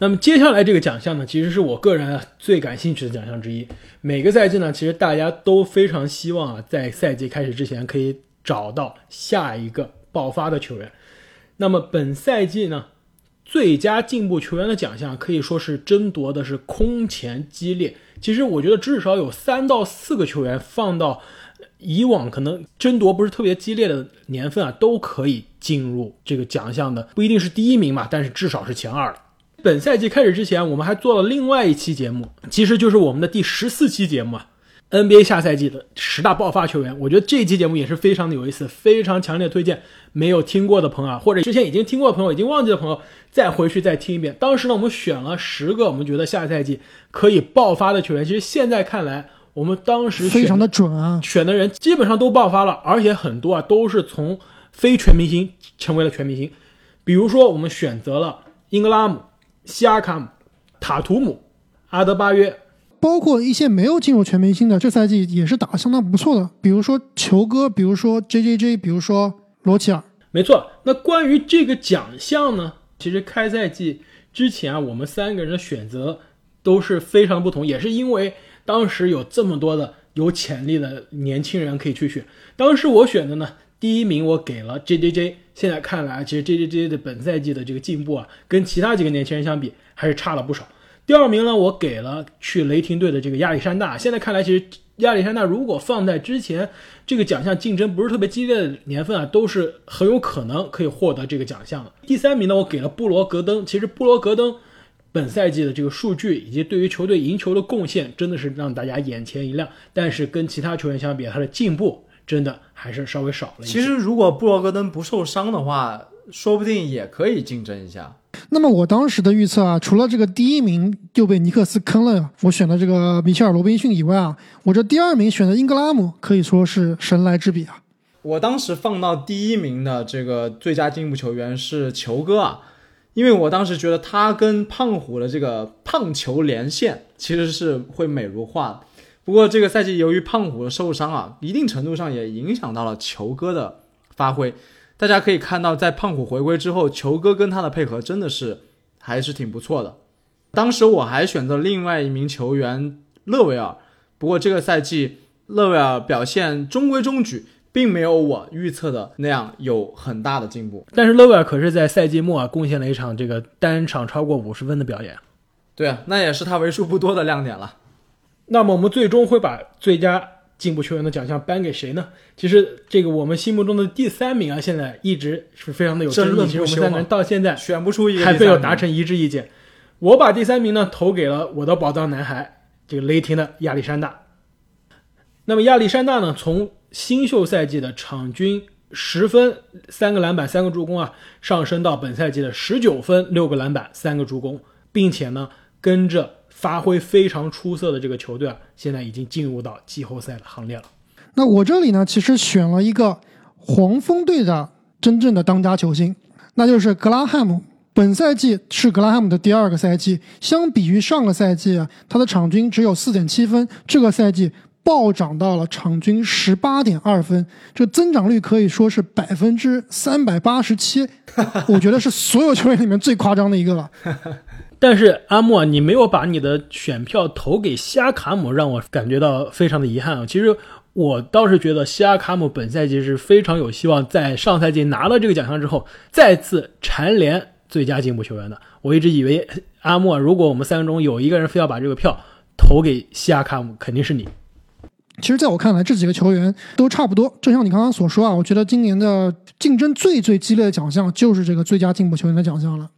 那么接下来这个奖项呢，其实是我个人最感兴趣的奖项之一。每个赛季呢，其实大家都非常希望啊，在赛季开始之前可以找到下一个爆发的球员。那么本赛季呢，最佳进步球员的奖项可以说是争夺的是空前激烈。其实我觉得至少有三到四个球员放到以往可能争夺不是特别激烈的年份啊，都可以进入这个奖项的，不一定是第一名嘛，但是至少是前二了。本赛季开始之前，我们还做了另外一期节目，其实就是我们的第十四期节目啊，NBA 下赛季的十大爆发球员。我觉得这期节目也是非常的有意思，非常强烈推荐没有听过的朋友啊，或者之前已经听过的朋友，已经忘记的朋友，再回去再听一遍。当时呢，我们选了十个我们觉得下赛季可以爆发的球员。其实现在看来，我们当时非常的准啊，选的人基本上都爆发了，而且很多啊都是从非全明星成为了全明星。比如说，我们选择了英格拉姆。西亚卡姆、塔图姆、阿德巴约，包括一些没有进入全明星的，这赛季也是打得相当不错的。比如说球哥，比如说 J J J，比如说罗齐尔。没错。那关于这个奖项呢？其实开赛季之前啊，我们三个人的选择都是非常不同，也是因为当时有这么多的有潜力的年轻人可以去选。当时我选的呢。第一名我给了 J J J，现在看来，其实 J J J 的本赛季的这个进步啊，跟其他几个年轻人相比，还是差了不少。第二名呢，我给了去雷霆队的这个亚历山大，现在看来，其实亚历山大如果放在之前这个奖项竞争不是特别激烈的年份啊，都是很有可能可以获得这个奖项的。第三名呢，我给了布罗格登，其实布罗格登本赛季的这个数据以及对于球队赢球的贡献，真的是让大家眼前一亮。但是跟其他球员相比，他的进步。真的还是稍微少了。其实，如果布罗格登不受伤的话，说不定也可以竞争一下。那么，我当时的预测啊，除了这个第一名就被尼克斯坑了，我选的这个米切尔·罗宾逊以外啊，我这第二名选的英格拉姆可以说是神来之笔啊。我当时放到第一名的这个最佳进步球员是球哥啊，因为我当时觉得他跟胖虎的这个胖球连线其实是会美如画。不过这个赛季由于胖虎的受伤啊，一定程度上也影响到了球哥的发挥。大家可以看到，在胖虎回归之后，球哥跟他的配合真的是还是挺不错的。当时我还选择另外一名球员勒维尔，不过这个赛季勒维尔表现中规中矩，并没有我预测的那样有很大的进步。但是勒维尔可是在赛季末啊，贡献了一场这个单场超过五十分的表演。对啊，那也是他为数不多的亮点了。那么我们最终会把最佳进步球员的奖项颁给谁呢？其实这个我们心目中的第三名啊，现在一直是非常的有争议。其实我们三个人到现在选不出一个，还没有达成一致意见。我把第三名呢投给了我的宝藏男孩，这个雷霆的亚历山大。那么亚历山大呢，从新秀赛季的场均十分、三个篮板、三个助攻啊，上升到本赛季的十九分、六个篮板、三个助攻，并且呢，跟着。发挥非常出色的这个球队啊，现在已经进入到季后赛的行列了。那我这里呢，其实选了一个黄蜂队的真正的当家球星，那就是格拉汉姆。本赛季是格拉汉姆的第二个赛季，相比于上个赛季，他的场均只有四点七分，这个赛季暴涨到了场均十八点二分，这增长率可以说是百分之三百八十七，我觉得是所有球员里面最夸张的一个了。但是阿莫，你没有把你的选票投给西亚卡姆，让我感觉到非常的遗憾啊。其实我倒是觉得西亚卡姆本赛季是非常有希望，在上赛季拿了这个奖项之后，再次蝉联最佳进步球员的。我一直以为阿莫，如果我们三个中有一个人非要把这个票投给西亚卡姆，肯定是你。其实，在我看来，这几个球员都差不多。就像你刚刚所说啊，我觉得今年的竞争最最激烈的奖项就是这个最佳进步球员的奖项了。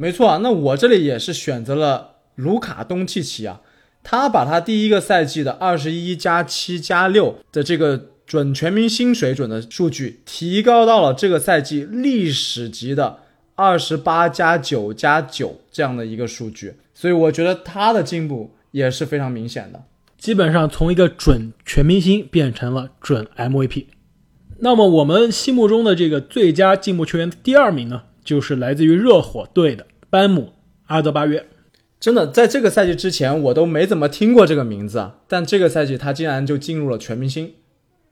没错啊，那我这里也是选择了卢卡东契奇啊，他把他第一个赛季的二十一加七加六的这个准全明星水准的数据提高到了这个赛季历史级的二十八加九加九这样的一个数据，所以我觉得他的进步也是非常明显的，基本上从一个准全明星变成了准 MVP。那么我们心目中的这个最佳进步球员第二名呢，就是来自于热火队的。班姆阿德巴约，真的在这个赛季之前我都没怎么听过这个名字啊，但这个赛季他竟然就进入了全明星。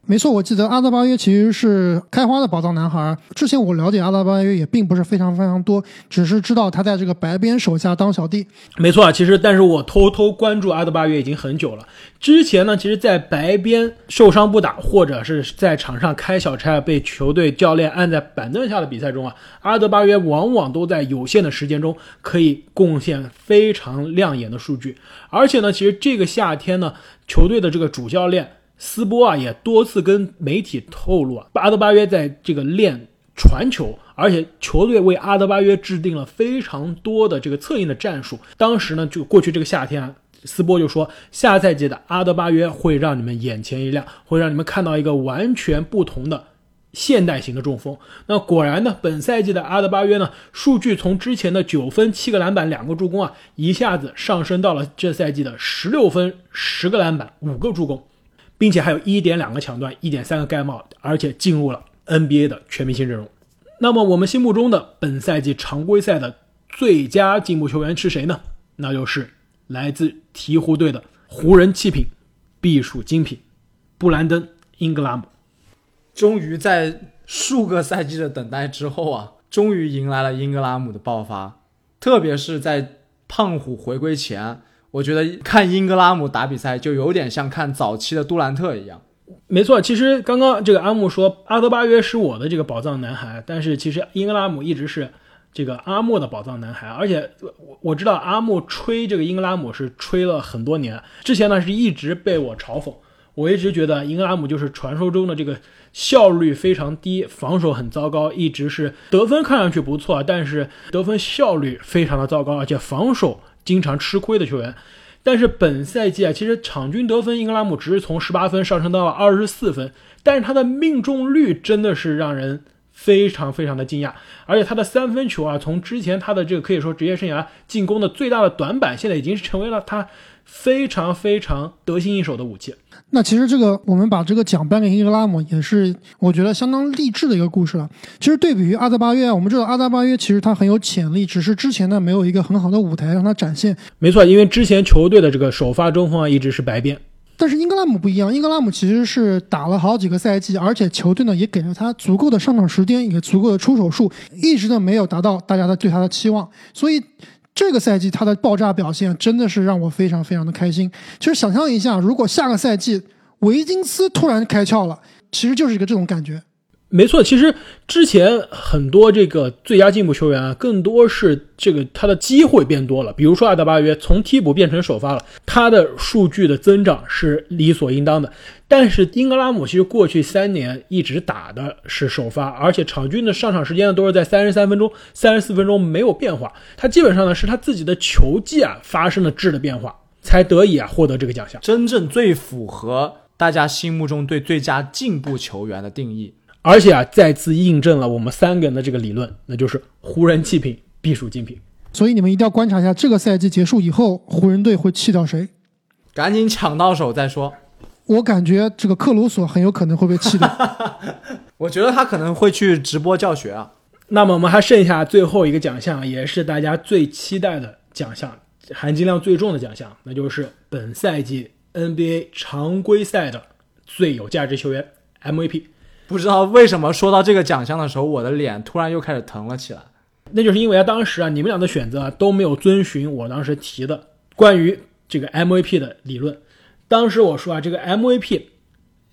没错，我记得阿德巴约其实是开花的宝藏男孩。之前我了解阿德巴约也并不是非常非常多，只是知道他在这个白边手下当小弟。没错啊，其实但是我偷偷关注阿德巴约已经很久了。之前呢，其实，在白边受伤不打，或者是在场上开小差，被球队教练按在板凳下的比赛中啊，阿德巴约往往都在有限的时间中可以贡献非常亮眼的数据。而且呢，其实这个夏天呢，球队的这个主教练。斯波啊也多次跟媒体透露啊，阿德巴约在这个练传球，而且球队为阿德巴约制定了非常多的这个策应的战术。当时呢，就过去这个夏天啊，斯波就说，下赛季的阿德巴约会让你们眼前一亮，会让你们看到一个完全不同的现代型的中锋。那果然呢，本赛季的阿德巴约呢，数据从之前的九分、七个篮板、两个助攻啊，一下子上升到了这赛季的十六分、十个篮板、五个助攻。并且还有一点两个抢断，一点三个盖帽，而且进入了 NBA 的全明星阵容。那么我们心目中的本赛季常规赛的最佳进步球员是谁呢？那就是来自鹈鹕队的湖人弃品、必属精品布兰登·英格拉姆。终于在数个赛季的等待之后啊，终于迎来了英格拉姆的爆发，特别是在胖虎回归前。我觉得看英格拉姆打比赛就有点像看早期的杜兰特一样。没错，其实刚刚这个阿木说阿德巴约是我的这个宝藏男孩，但是其实英格拉姆一直是这个阿木的宝藏男孩。而且我我知道阿木吹这个英格拉姆是吹了很多年，之前呢是一直被我嘲讽。我一直觉得英格拉姆就是传说中的这个效率非常低，防守很糟糕，一直是得分看上去不错，但是得分效率非常的糟糕，而且防守。经常吃亏的球员，但是本赛季啊，其实场均得分英格拉姆只是从十八分上升到了二十四分，但是他的命中率真的是让人非常非常的惊讶，而且他的三分球啊，从之前他的这个可以说职业生涯进攻的最大的短板，现在已经是成为了他非常非常得心应手的武器。那其实这个我们把这个奖颁给英格拉姆，也是我觉得相当励志的一个故事了。其实对比于阿德巴约，我们知道阿德巴约其实他很有潜力，只是之前呢没有一个很好的舞台让他展现。没错，因为之前球队的这个首发中锋啊一直是白边，但是英格拉姆不一样，英格拉姆其实是打了好几个赛季，而且球队呢也给了他足够的上场时间，也足够的出手数，一直呢没有达到大家的对他的期望，所以。这个赛季他的爆炸表现真的是让我非常非常的开心。其实想象一下，如果下个赛季维金斯突然开窍了，其实就是一个这种感觉。没错，其实之前很多这个最佳进步球员啊，更多是这个他的机会变多了。比如说阿德巴约从替补变成首发了，他的数据的增长是理所应当的。但是英格拉姆其实过去三年一直打的是首发，而且场均的上场时间呢都是在三十三分钟、三十四分钟没有变化。他基本上呢是他自己的球技啊发生了质的变化，才得以啊获得这个奖项。真正最符合大家心目中对最佳进步球员的定义。而且啊，再次印证了我们三个人的这个理论，那就是湖人弃品必属精品。所以你们一定要观察一下，这个赛季结束以后，湖人队会弃掉谁？赶紧抢到手再说。我感觉这个克鲁索很有可能会被弃掉。我觉得他可能会去直播教学啊。那么我们还剩下最后一个奖项，也是大家最期待的奖项，含金量最重的奖项，那就是本赛季 NBA 常规赛的最有价值球员 MVP。不知道为什么说到这个奖项的时候，我的脸突然又开始疼了起来。那就是因为啊，当时啊，你们俩的选择啊都没有遵循我当时提的关于这个 MVP 的理论。当时我说啊，这个 MVP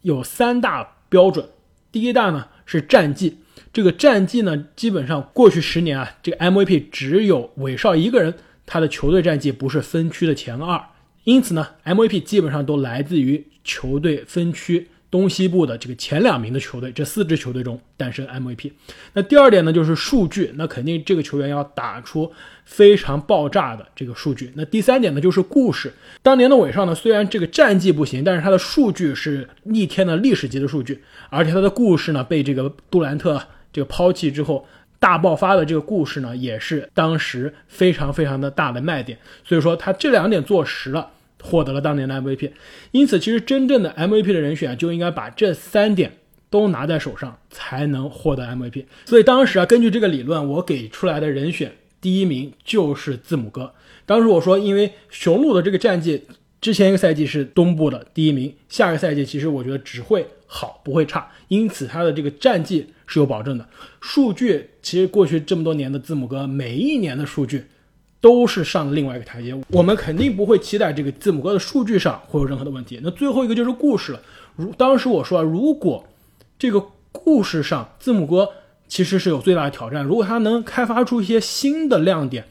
有三大标准。第一大呢是战绩，这个战绩呢，基本上过去十年啊，这个 MVP 只有韦少一个人，他的球队战绩不是分区的前二，因此呢，MVP 基本上都来自于球队分区。东西部的这个前两名的球队，这四支球队中诞生 MVP。那第二点呢，就是数据，那肯定这个球员要打出非常爆炸的这个数据。那第三点呢，就是故事。当年的韦少呢，虽然这个战绩不行，但是他的数据是逆天的历史级的数据，而且他的故事呢，被这个杜兰特这个抛弃之后大爆发的这个故事呢，也是当时非常非常的大的卖点。所以说他这两点做实了。获得了当年的 MVP，因此其实真正的 MVP 的人选就应该把这三点都拿在手上，才能获得 MVP。所以当时啊，根据这个理论，我给出来的人选第一名就是字母哥。当时我说，因为雄鹿的这个战绩之前一个赛季是东部的第一名，下个赛季其实我觉得只会好不会差，因此他的这个战绩是有保证的。数据其实过去这么多年的字母哥每一年的数据都是上了另外一个台阶，我们肯定不会期待这个字母哥的数据上会有任何的问题。那最后一个就是故事了，如当时我说，如果这个故事上字母哥其实是有最大的挑战，如果他能开发出一些新的亮点。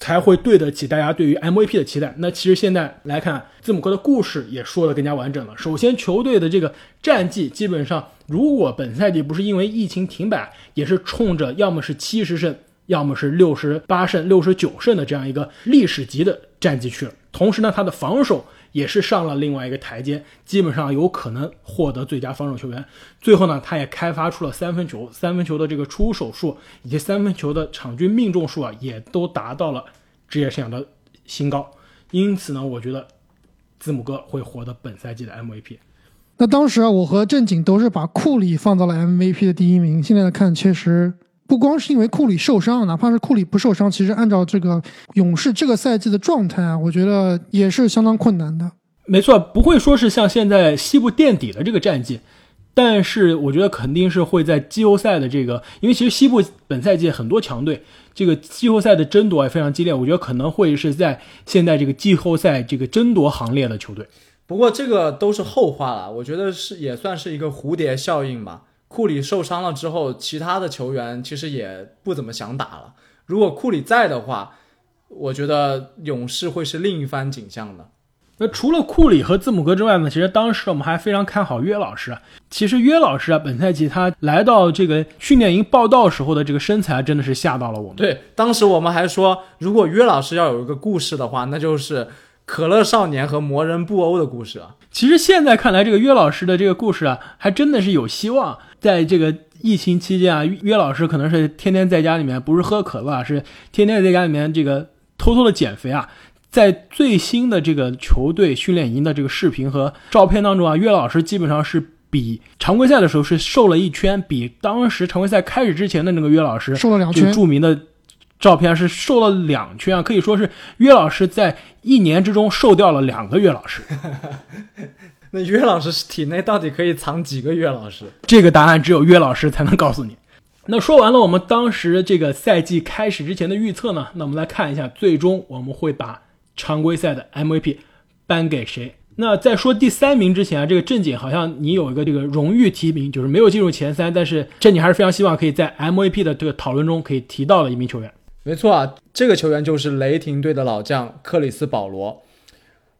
才会对得起大家对于 MVP 的期待。那其实现在来看，字母哥的故事也说得更加完整了。首先，球队的这个战绩基本上，如果本赛季不是因为疫情停摆，也是冲着要么是七十胜，要么是六十八胜、六十九胜的这样一个历史级的战绩去了。同时呢，他的防守。也是上了另外一个台阶，基本上有可能获得最佳防守球员。最后呢，他也开发出了三分球，三分球的这个出手数以及三分球的场均命中数啊，也都达到了职业生涯的新高。因此呢，我觉得字母哥会获得本赛季的 MVP。那当时啊，我和正经都是把库里放到了 MVP 的第一名。现在来看，确实。不光是因为库里受伤，哪怕是库里不受伤，其实按照这个勇士这个赛季的状态啊，我觉得也是相当困难的。没错，不会说是像现在西部垫底的这个战绩，但是我觉得肯定是会在季后赛的这个，因为其实西部本赛季很多强队，这个季后赛的争夺也非常激烈，我觉得可能会是在现在这个季后赛这个争夺行列的球队。不过这个都是后话了，我觉得是也算是一个蝴蝶效应吧。库里受伤了之后，其他的球员其实也不怎么想打了。如果库里在的话，我觉得勇士会是另一番景象的。那除了库里和字母哥之外呢？其实当时我们还非常看好约老师。其实约老师啊，本赛季他来到这个训练营报道时候的这个身材，真的是吓到了我们。对，当时我们还说，如果约老师要有一个故事的话，那就是可乐少年和魔人布欧的故事啊。其实现在看来，这个约老师的这个故事啊，还真的是有希望。在这个疫情期间啊，约老师可能是天天在家里面，不是喝可乐，是天天在家里面这个偷偷的减肥啊。在最新的这个球队训练营的这个视频和照片当中啊，约老师基本上是比常规赛的时候是瘦了一圈，比当时常规赛开始之前的那个约老师瘦了两圈。著名的照片是瘦了两圈啊，可以说是约老师在一年之中瘦掉了两个约老师。那约老师体内到底可以藏几个约老师？这个答案只有约老师才能告诉你。那说完了我们当时这个赛季开始之前的预测呢？那我们来看一下，最终我们会把常规赛的 MVP 颁给谁？那在说第三名之前啊，这个正经好像你有一个这个荣誉提名，就是没有进入前三，但是正经还是非常希望可以在 MVP 的这个讨论中可以提到的一名球员。没错啊，这个球员就是雷霆队的老将克里斯保罗。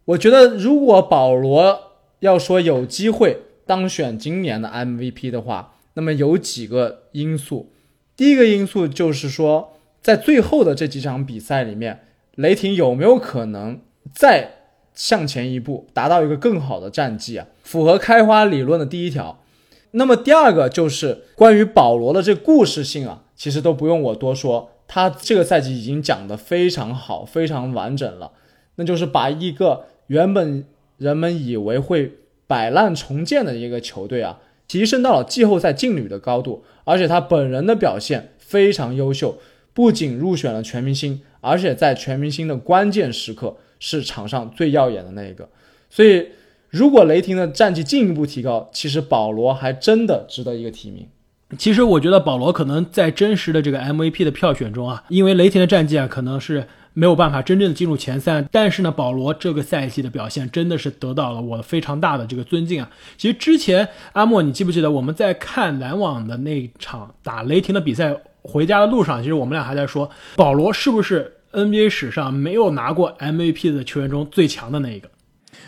我觉得如果保罗。要说有机会当选今年的 MVP 的话，那么有几个因素。第一个因素就是说，在最后的这几场比赛里面，雷霆有没有可能再向前一步，达到一个更好的战绩啊？符合开花理论的第一条。那么第二个就是关于保罗的这故事性啊，其实都不用我多说，他这个赛季已经讲得非常好，非常完整了。那就是把一个原本人们以为会摆烂重建的一个球队啊，提升到了季后赛劲旅的高度，而且他本人的表现非常优秀，不仅入选了全明星，而且在全明星的关键时刻是场上最耀眼的那一个。所以，如果雷霆的战绩进一步提高，其实保罗还真的值得一个提名。其实我觉得保罗可能在真实的这个 MVP 的票选中啊，因为雷霆的战绩啊，可能是。没有办法真正的进入前三，但是呢，保罗这个赛季的表现真的是得到了我非常大的这个尊敬啊。其实之前阿莫，你记不记得我们在看篮网的那场打雷霆的比赛，回家的路上，其实我们俩还在说，保罗是不是 NBA 史上没有拿过 MVP 的球员中最强的那一个？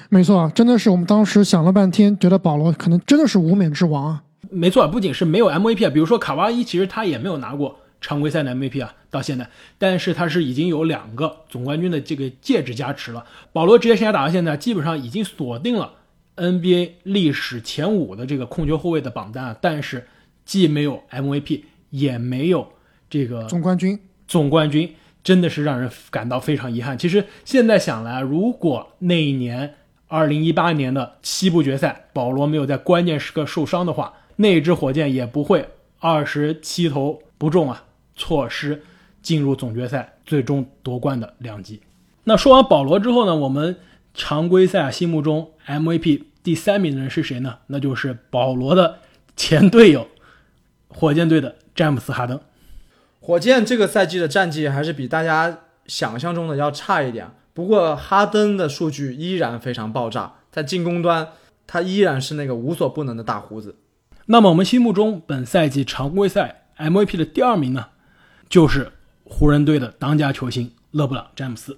没错，真的是我们当时想了半天，觉得保罗可能真的是无冕之王啊。没错，不仅是没有 MVP 啊，比如说卡哇伊，其实他也没有拿过。常规赛的 MVP 啊，到现在，但是他是已经有两个总冠军的这个戒指加持了。保罗职业生涯打到现在，基本上已经锁定了 NBA 历史前五的这个控球后卫的榜单啊，但是既没有 MVP，也没有这个总冠军。总冠军真的是让人感到非常遗憾。其实现在想来，如果那一年二零一八年的西部决赛，保罗没有在关键时刻受伤的话，那支火箭也不会二十七投不中啊。错失进入总决赛最终夺冠的两极。那说完保罗之后呢，我们常规赛心目中 MVP 第三名的人是谁呢？那就是保罗的前队友，火箭队的詹姆斯哈登。火箭这个赛季的战绩还是比大家想象中的要差一点，不过哈登的数据依然非常爆炸，在进攻端他依然是那个无所不能的大胡子。那么我们心目中本赛季常规赛 MVP 的第二名呢，就是湖人队的当家球星勒布朗詹姆斯。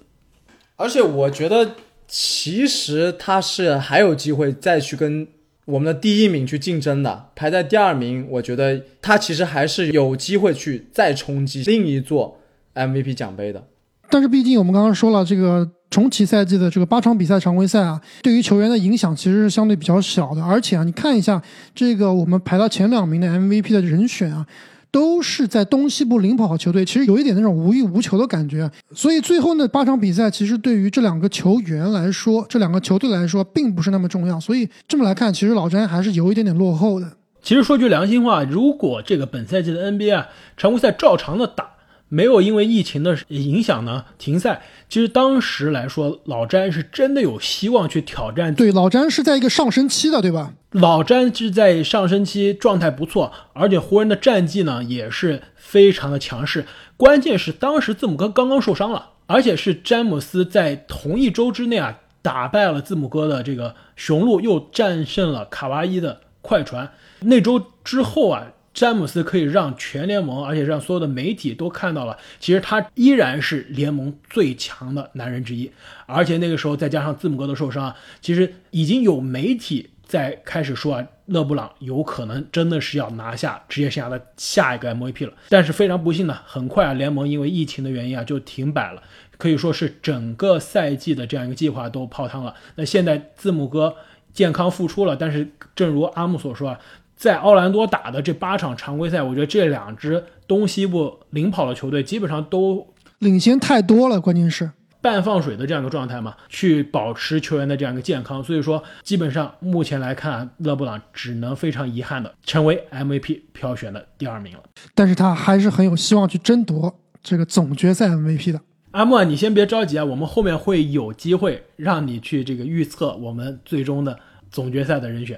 而且我觉得其实他是还有机会再去跟我们的第一名去竞争的，排在第二名，我觉得他其实还是有机会去再冲击另一座 MVP 奖杯的。但是毕竟我们刚刚说了，这个重启赛季的这个八场比赛常规赛啊，对于球员的影响其实是相对比较小的。而且啊，你看一下这个我们排到前两名的 MVP 的人选啊。都是在东西部领跑球队，其实有一点那种无欲无求的感觉。所以最后那八场比赛，其实对于这两个球员来说，这两个球队来说，并不是那么重要。所以这么来看，其实老詹还是有一点点落后的。其实说句良心话，如果这个本赛季的 NBA 常规赛照常的打。没有因为疫情的影响呢停赛。其实当时来说，老詹是真的有希望去挑战。对，老詹是在一个上升期的，对吧？老詹是在上升期，状态不错，而且湖人的战绩呢也是非常的强势。关键是当时字母哥刚刚受伤了，而且是詹姆斯在同一周之内啊打败了字母哥的这个雄鹿，又战胜了卡哇伊的快船。那周之后啊。詹姆斯可以让全联盟，而且让所有的媒体都看到了，其实他依然是联盟最强的男人之一。而且那个时候再加上字母哥的受伤，其实已经有媒体在开始说啊，勒布朗有可能真的是要拿下职业生涯的下一个 MVP 了。但是非常不幸呢，很快啊，联盟因为疫情的原因啊就停摆了，可以说是整个赛季的这样一个计划都泡汤了。那现在字母哥健康复出了，但是正如阿木所说啊。在奥兰多打的这八场常规赛，我觉得这两支东西部领跑的球队基本上都领先太多了，关键是半放水的这样一个状态嘛，去保持球员的这样一个健康。所以说，基本上目前来看，勒布朗只能非常遗憾的成为 MVP 票选的第二名了。但是他还是很有希望去争夺这个总决赛 MVP 的。阿莫，你先别着急啊，我们后面会有机会让你去这个预测我们最终的总决赛的人选。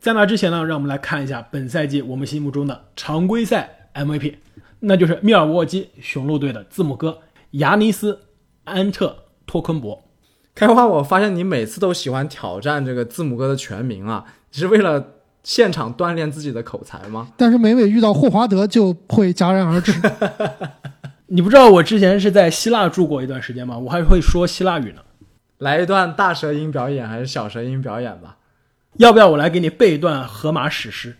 在那之前呢，让我们来看一下本赛季我们心目中的常规赛 MVP，那就是密尔沃基雄鹿队的字母哥亚尼斯安特托昆博。开花，我发现你每次都喜欢挑战这个字母哥的全名啊，你是为了现场锻炼自己的口才吗？但是每每遇到霍华德就会戛然而止。你不知道我之前是在希腊住过一段时间吗？我还会说希腊语呢。来一段大舌音表演还是小舌音表演吧？要不要我来给你背一段荷马史诗？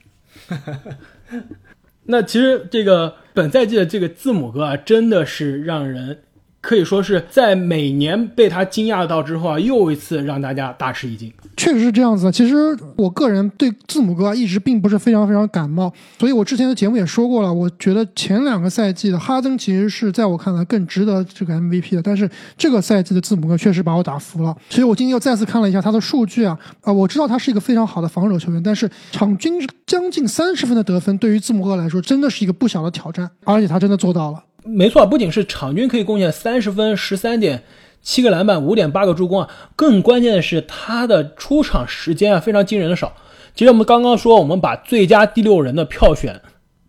那其实这个本赛季的这个字母哥啊，真的是让人。可以说是在每年被他惊讶到之后啊，又一次让大家大吃一惊。确实是这样子。其实我个人对字母哥一直并不是非常非常感冒，所以我之前的节目也说过了。我觉得前两个赛季的哈登其实是在我看来更值得这个 MVP 的，但是这个赛季的字母哥确实把我打服了。其实我今天又再次看了一下他的数据啊，啊，我知道他是一个非常好的防守球员，但是场均将近三十分的得分，对于字母哥来说真的是一个不小的挑战，而且他真的做到了。没错，不仅是场均可以贡献三十分、十三点七个篮板、五点八个助攻啊，更关键的是他的出场时间啊非常惊人的少。其实我们刚刚说，我们把最佳第六人的票选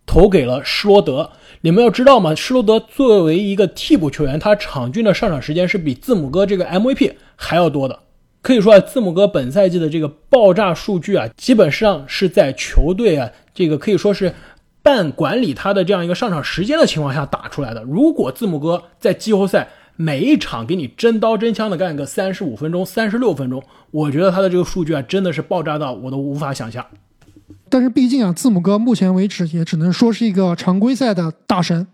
投给了施罗德。你们要知道吗？施罗德作为一个替补球员，他场均的上场时间是比字母哥这个 MVP 还要多的。可以说啊，字母哥本赛季的这个爆炸数据啊，基本上是在球队啊这个可以说是。半管理他的这样一个上场时间的情况下打出来的。如果字母哥在季后赛每一场给你真刀真枪的干个三十五分钟、三十六分钟，我觉得他的这个数据啊，真的是爆炸到我都无法想象。但是毕竟啊，字母哥目前为止也只能说是一个常规赛的大神，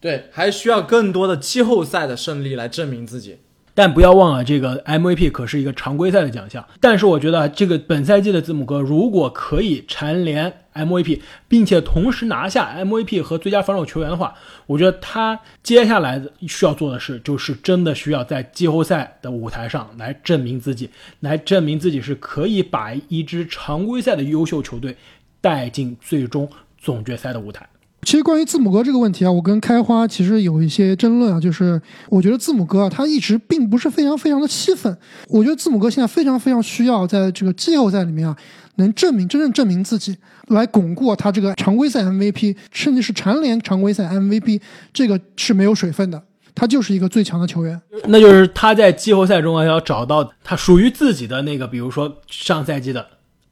对，还需要更多的季后赛的胜利来证明自己。但不要忘了，这个 MVP 可是一个常规赛的奖项。但是我觉得，这个本赛季的字母哥如果可以蝉联 MVP，并且同时拿下 MVP 和最佳防守球员的话，我觉得他接下来需要做的事，就是真的需要在季后赛的舞台上来证明自己，来证明自己是可以把一支常规赛的优秀球队带进最终总决赛的舞台。其实关于字母哥这个问题啊，我跟开花其实有一些争论啊，就是我觉得字母哥啊，他一直并不是非常非常的气愤。我觉得字母哥现在非常非常需要在这个季后赛里面啊，能证明真正证明自己，来巩固他这个常规赛 MVP，甚至是蝉联常规赛 MVP，这个是没有水分的。他就是一个最强的球员，那就是他在季后赛中啊要找到他属于自己的那个，比如说上赛季的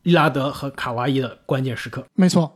利拉德和卡哇伊的关键时刻。没错。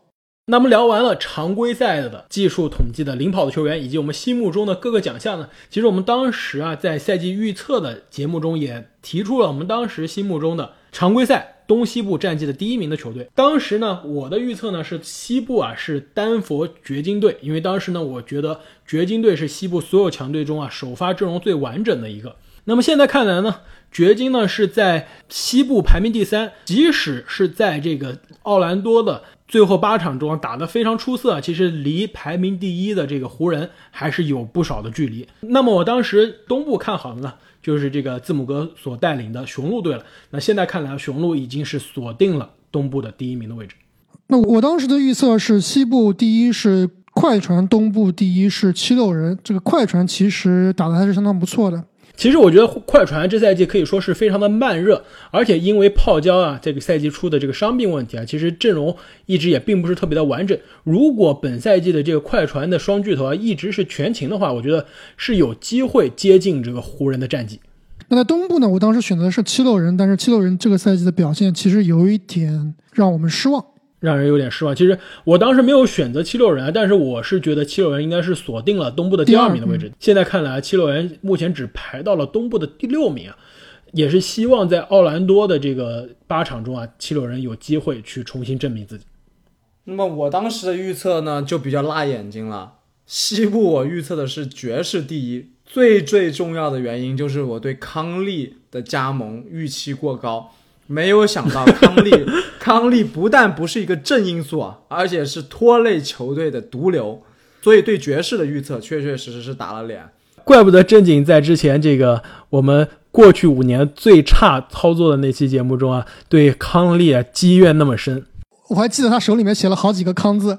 那么聊完了常规赛的技术统计的领跑的球员，以及我们心目中的各个奖项呢？其实我们当时啊在赛季预测的节目中也提出了我们当时心目中的常规赛东西部战绩的第一名的球队。当时呢我的预测呢是西部啊是丹佛掘金队，因为当时呢我觉得掘金队是西部所有强队中啊首发阵容最完整的一个。那么现在看来呢，掘金呢是在西部排名第三，即使是在这个奥兰多的。最后八场中打得非常出色，其实离排名第一的这个湖人还是有不少的距离。那么我当时东部看好的呢，就是这个字母哥所带领的雄鹿队了。那现在看来，雄鹿已经是锁定了东部的第一名的位置。那我当时的预测是西部第一是快船，东部第一是七六人。这个快船其实打得还是相当不错的。其实我觉得快船这赛季可以说是非常的慢热，而且因为泡椒啊这个赛季出的这个伤病问题啊，其实阵容一直也并不是特别的完整。如果本赛季的这个快船的双巨头啊一直是全勤的话，我觉得是有机会接近这个湖人的战绩。那在东部呢，我当时选择的是七六人，但是七六人这个赛季的表现其实有一点让我们失望。让人有点失望。其实我当时没有选择七六人啊，但是我是觉得七六人应该是锁定了东部的第二名的位置。现在看来，七六人目前只排到了东部的第六名啊，也是希望在奥兰多的这个八场中啊，七六人有机会去重新证明自己。那么我当时的预测呢，就比较辣眼睛了。西部我预测的是爵士第一，最最重要的原因就是我对康利的加盟预期过高。没有想到康利，康利不但不是一个正因素啊，而且是拖累球队的毒瘤，所以对爵士的预测确确实实是打了脸。怪不得正经在之前这个我们过去五年最差操作的那期节目中啊，对康利啊积怨那么深。我还记得他手里面写了好几个康字。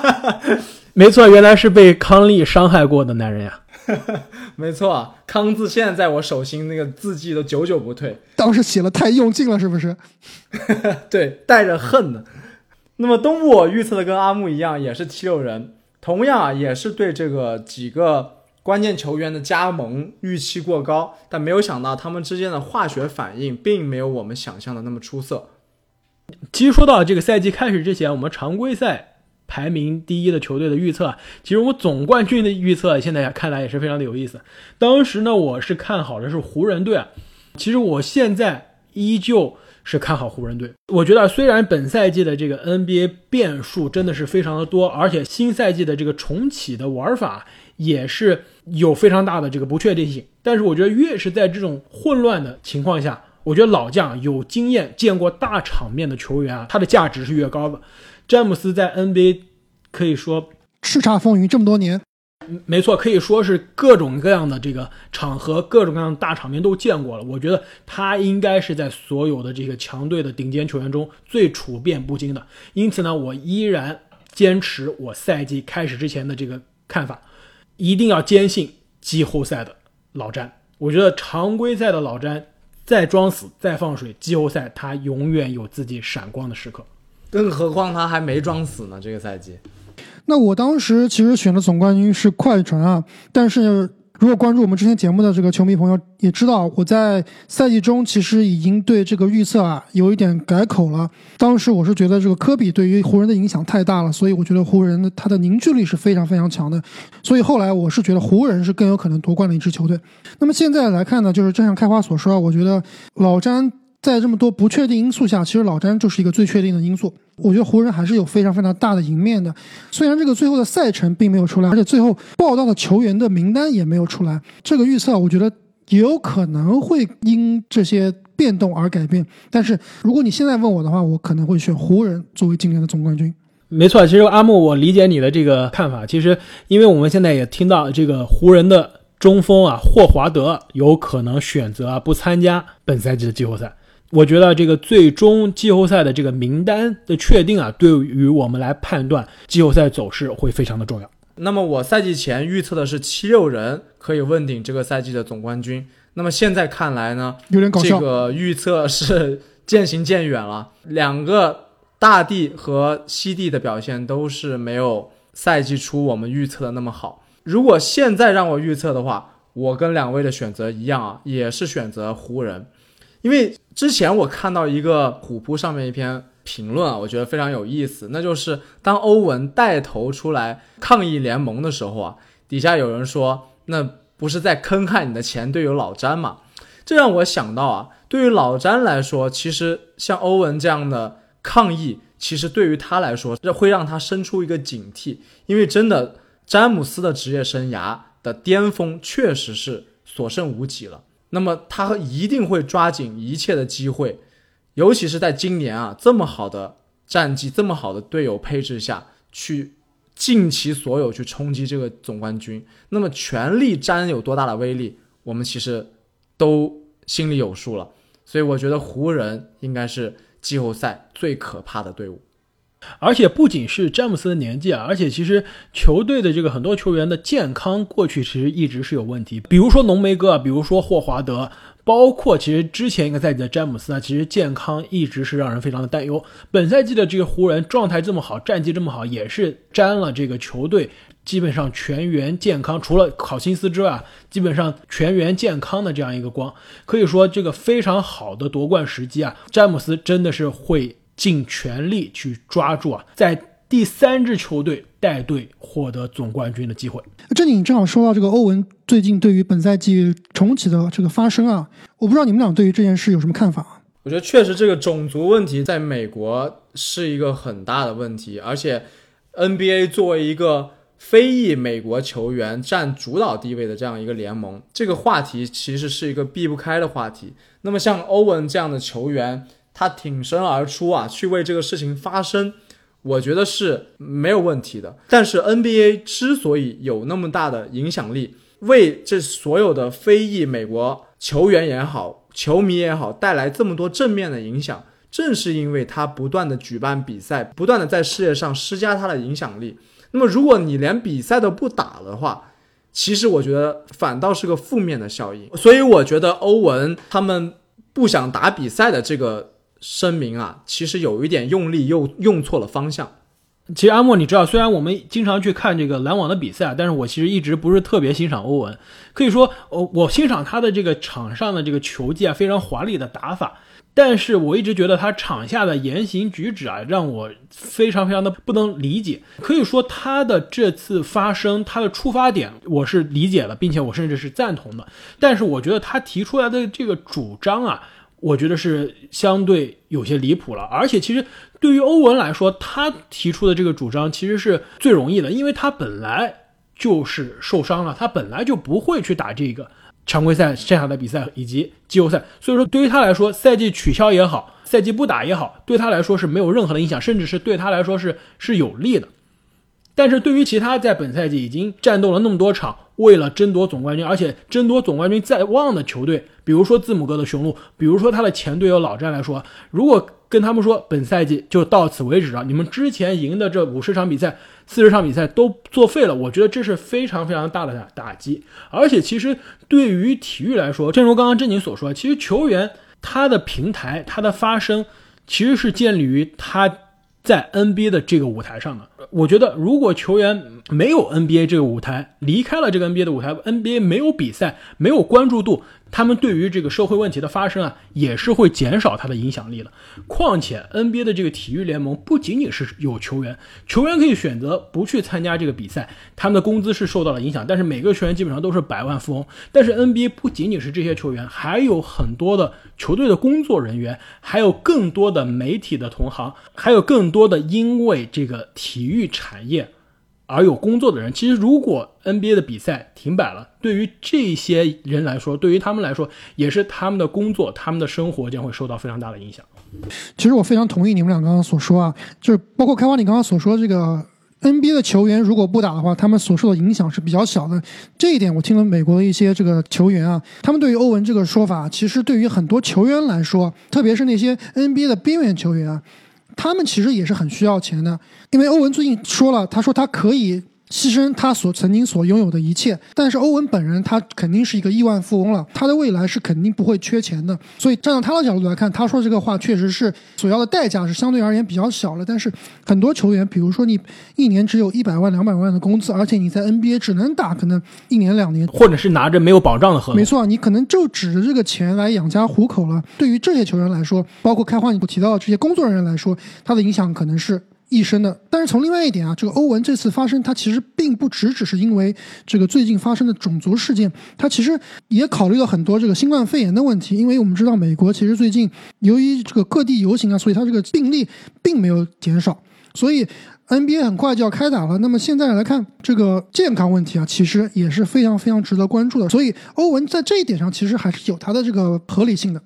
没错，原来是被康利伤害过的男人呀。没错，康字现在在我手心，那个字迹都久久不退。当时写的太用劲了，是不是？对，带着恨呢。那么东部我预测的跟阿木一样，也是七六人，同样啊，也是对这个几个关键球员的加盟预期过高，但没有想到他们之间的化学反应并没有我们想象的那么出色。其实说到这个赛季开始之前，我们常规赛。排名第一的球队的预测，其实我总冠军的预测现在看来也是非常的有意思。当时呢，我是看好的是湖人队啊。其实我现在依旧是看好湖人队。我觉得虽然本赛季的这个 NBA 变数真的是非常的多，而且新赛季的这个重启的玩法也是有非常大的这个不确定性，但是我觉得越是在这种混乱的情况下，我觉得老将有经验、见过大场面的球员啊，他的价值是越高的。詹姆斯在 NBA 可以说叱咤风云这么多年，没错，可以说是各种各样的这个场合、各种各样的大场面都见过了。我觉得他应该是在所有的这个强队的顶尖球员中最处变不惊的。因此呢，我依然坚持我赛季开始之前的这个看法，一定要坚信季后赛的老詹。我觉得常规赛的老詹再装死、再放水，季后赛他永远有自己闪光的时刻。更何况他还没装死呢，这个赛季。那我当时其实选的总冠军是快船啊，但是如果关注我们之前节目的这个球迷朋友也知道，我在赛季中其实已经对这个预测啊有一点改口了。当时我是觉得这个科比对于湖人的影响太大了，所以我觉得湖人的他的凝聚力是非常非常强的，所以后来我是觉得湖人是更有可能夺冠的一支球队。那么现在来看呢，就是正像开花所说啊，我觉得老詹。在这么多不确定因素下，其实老詹就是一个最确定的因素。我觉得湖人还是有非常非常大的赢面的。虽然这个最后的赛程并没有出来，而且最后报道的球员的名单也没有出来，这个预测我觉得也有可能会因这些变动而改变。但是如果你现在问我的话，我可能会选湖人作为今年的总冠军。没错，其实阿木，我理解你的这个看法。其实，因为我们现在也听到这个湖人的中锋啊霍华德有可能选择不参加本赛季的季后赛。我觉得这个最终季后赛的这个名单的确定啊，对于我们来判断季后赛走势会非常的重要。那么我赛季前预测的是七六人可以问鼎这个赛季的总冠军。那么现在看来呢，有点搞笑。这个预测是渐行渐远了。两个大帝和西帝的表现都是没有赛季初我们预测的那么好。如果现在让我预测的话，我跟两位的选择一样啊，也是选择湖人。因为之前我看到一个虎扑上面一篇评论啊，我觉得非常有意思，那就是当欧文带头出来抗议联盟的时候啊，底下有人说那。不是在坑害你的前队友老詹吗？这让我想到啊，对于老詹来说，其实像欧文这样的抗议，其实对于他来说，这会让他生出一个警惕，因为真的詹姆斯的职业生涯的巅峰确实是所剩无几了。那么他一定会抓紧一切的机会，尤其是在今年啊这么好的战绩、这么好的队友配置下去。尽其所有去冲击这个总冠军，那么全力战有多大的威力，我们其实都心里有数了。所以我觉得湖人应该是季后赛最可怕的队伍。而且不仅是詹姆斯的年纪啊，而且其实球队的这个很多球员的健康过去其实一直是有问题，比如说浓眉哥啊，比如说霍华德。包括其实之前一个赛季的詹姆斯啊，其实健康一直是让人非常的担忧。本赛季的这个湖人状态这么好，战绩这么好，也是沾了这个球队基本上全员健康，除了考辛斯之外，基本上全员健康的这样一个光。可以说这个非常好的夺冠时机啊，詹姆斯真的是会尽全力去抓住啊，在。第三支球队带队获得总冠军的机会。这里正好说到这个欧文最近对于本赛季重启的这个发声啊，我不知道你们俩对于这件事有什么看法？我觉得确实这个种族问题在美国是一个很大的问题，而且 NBA 作为一个非裔美国球员占主导地位的这样一个联盟，这个话题其实是一个避不开的话题。那么像欧文这样的球员，他挺身而出啊，去为这个事情发声。我觉得是没有问题的，但是 NBA 之所以有那么大的影响力，为这所有的非裔美国球员也好、球迷也好带来这么多正面的影响，正是因为他不断的举办比赛，不断的在世界上施加他的影响力。那么，如果你连比赛都不打的话，其实我觉得反倒是个负面的效应。所以，我觉得欧文他们不想打比赛的这个。声明啊，其实有一点用力，又用错了方向。其实阿莫，你知道，虽然我们经常去看这个篮网的比赛，但是我其实一直不是特别欣赏欧文。可以说，我我欣赏他的这个场上的这个球技啊，非常华丽的打法。但是我一直觉得他场下的言行举止啊，让我非常非常的不能理解。可以说，他的这次发声，他的出发点我是理解了，并且我甚至是赞同的。但是我觉得他提出来的这个主张啊。我觉得是相对有些离谱了，而且其实对于欧文来说，他提出的这个主张其实是最容易的，因为他本来就是受伤了，他本来就不会去打这个常规赛剩下的比赛以及季后赛，所以说对于他来说，赛季取消也好，赛季不打也好，对他来说是没有任何的影响，甚至是对他来说是是有利的。但是对于其他在本赛季已经战斗了那么多场。为了争夺总冠军，而且争夺总冠军在望的球队，比如说字母哥的雄鹿，比如说他的前队友老詹来说，如果跟他们说本赛季就到此为止了，你们之前赢的这五十场比赛、四十场比赛都作废了，我觉得这是非常非常大的打击。而且其实对于体育来说，正如刚刚珍妮所说，其实球员他的平台、他的发声，其实是建立于他。在 NBA 的这个舞台上呢，我觉得如果球员没有 NBA 这个舞台，离开了这个 NBA 的舞台，NBA 没有比赛，没有关注度。他们对于这个社会问题的发生啊，也是会减少他的影响力的。况且 NBA 的这个体育联盟不仅仅是有球员，球员可以选择不去参加这个比赛，他们的工资是受到了影响。但是每个球员基本上都是百万富翁。但是 NBA 不仅仅是这些球员，还有很多的球队的工作人员，还有更多的媒体的同行，还有更多的因为这个体育产业。而有工作的人，其实如果 NBA 的比赛停摆了，对于这些人来说，对于他们来说，也是他们的工作、他们的生活将会受到非常大的影响。其实我非常同意你们俩刚刚所说啊，就是包括开花你刚刚所说这个 NBA 的球员如果不打的话，他们所受的影响是比较小的。这一点我听了美国的一些这个球员啊，他们对于欧文这个说法，其实对于很多球员来说，特别是那些 NBA 的边缘球员啊，他们其实也是很需要钱的。因为欧文最近说了，他说他可以。牺牲他所曾经所拥有的一切，但是欧文本人他肯定是一个亿万富翁了，他的未来是肯定不会缺钱的。所以站在他的角度来看，他说这个话确实是所要的代价是相对而言比较小了。但是很多球员，比如说你 一年只有一百万、两百万的工资，而且你在 NBA 只能打可能一年两年，或者是拿着没有保障的合同，没错，你可能就指着这个钱来养家糊口了。对于这些球员来说，包括开花你提到的这些工作人员来说，他的影响可能是。一生的，但是从另外一点啊，这个欧文这次发生，他其实并不只只是因为这个最近发生的种族事件，他其实也考虑了很多这个新冠肺炎的问题。因为我们知道美国其实最近由于这个各地游行啊，所以它这个病例并没有减少，所以 NBA 很快就要开打了。那么现在来看这个健康问题啊，其实也是非常非常值得关注的。所以欧文在这一点上其实还是有他的这个合理性的。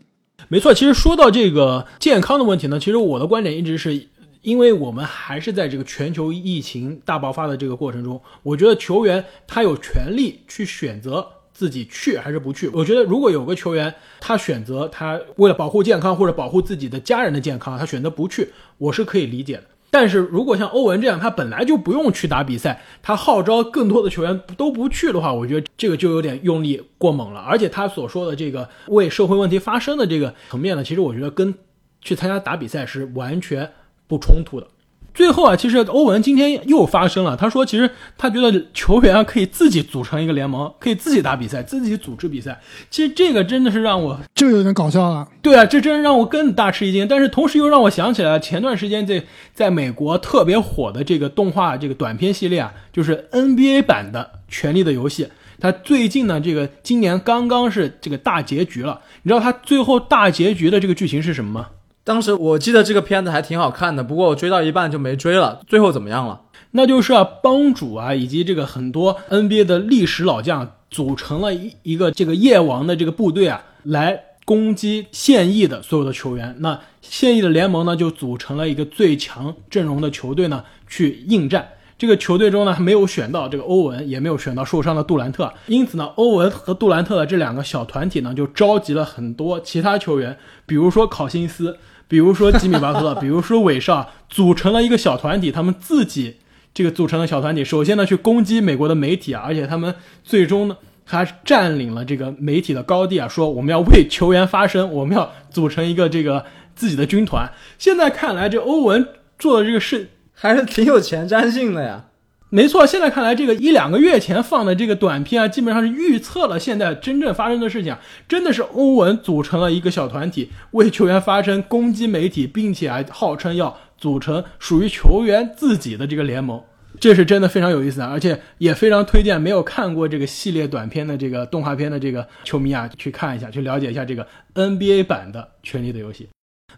没错，其实说到这个健康的问题呢，其实我的观点一直是。因为我们还是在这个全球疫情大爆发的这个过程中，我觉得球员他有权利去选择自己去还是不去。我觉得如果有个球员他选择他为了保护健康或者保护自己的家人的健康，他选择不去，我是可以理解的。但是如果像欧文这样，他本来就不用去打比赛，他号召更多的球员都不去的话，我觉得这个就有点用力过猛了。而且他所说的这个为社会问题发声的这个层面呢，其实我觉得跟去参加打比赛是完全。不冲突的。最后啊，其实欧文今天又发声了。他说，其实他觉得球员啊可以自己组成一个联盟，可以自己打比赛，自己组织比赛。其实这个真的是让我这个有点搞笑了。对啊，这真让我更大吃一惊。但是同时又让我想起来前段时间在在美国特别火的这个动画这个短片系列啊，就是 NBA 版的《权力的游戏》。它最近呢，这个今年刚刚是这个大结局了。你知道它最后大结局的这个剧情是什么吗？当时我记得这个片子还挺好看的，不过我追到一半就没追了。最后怎么样了？那就是啊，帮主啊，以及这个很多 NBA 的历史老将组成了一一个这个夜王的这个部队啊，来攻击现役的所有的球员。那现役的联盟呢，就组成了一个最强阵容的球队呢，去应战。这个球队中呢，没有选到这个欧文，也没有选到受伤的杜兰特，因此呢，欧文和杜兰特的这两个小团体呢，就召集了很多其他球员，比如说考辛斯。比如说吉米巴特勒，比如说韦少，组成了一个小团体，他们自己这个组成的小团体，首先呢去攻击美国的媒体啊，而且他们最终呢还占领了这个媒体的高地啊，说我们要为球员发声，我们要组成一个这个自己的军团。现在看来，这欧文做的这个事还是挺有前瞻性的呀。没错，现在看来，这个一两个月前放的这个短片啊，基本上是预测了现在真正发生的事情。真的是欧文组成了一个小团体，为球员发声，攻击媒体，并且还号称要组成属于球员自己的这个联盟。这是真的非常有意思啊，而且也非常推荐没有看过这个系列短片的这个动画片的这个球迷啊，去看一下，去了解一下这个 NBA 版的《权力的游戏》。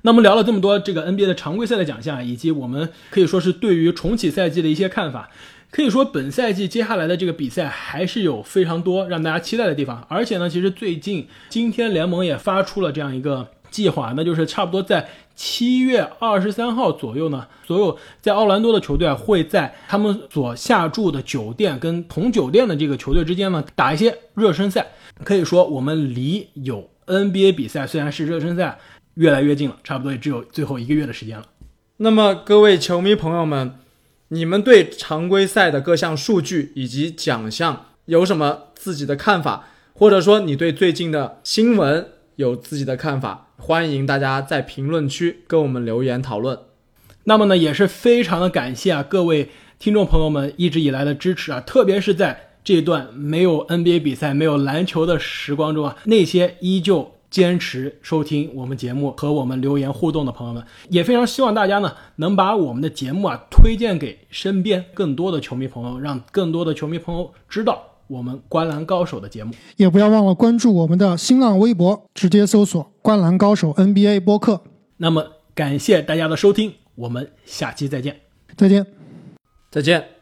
那么聊了这么多这个 NBA 的常规赛的奖项，以及我们可以说是对于重启赛季的一些看法。可以说，本赛季接下来的这个比赛还是有非常多让大家期待的地方。而且呢，其实最近今天联盟也发出了这样一个计划，那就是差不多在七月二十三号左右呢，所有在奥兰多的球队会在他们所下住的酒店跟同酒店的这个球队之间呢打一些热身赛。可以说，我们离有 NBA 比赛虽然是热身赛越来越近了，差不多也只有最后一个月的时间了。那么，各位球迷朋友们。你们对常规赛的各项数据以及奖项有什么自己的看法？或者说你对最近的新闻有自己的看法？欢迎大家在评论区跟我们留言讨论。那么呢，也是非常的感谢啊各位听众朋友们一直以来的支持啊，特别是在这段没有 NBA 比赛、没有篮球的时光中啊，那些依旧。坚持收听我们节目和我们留言互动的朋友们，也非常希望大家呢能把我们的节目啊推荐给身边更多的球迷朋友，让更多的球迷朋友知道我们《观篮高手》的节目。也不要忘了关注我们的新浪微博，直接搜索“观篮高手 NBA 播客”。那么感谢大家的收听，我们下期再见，再见，再见。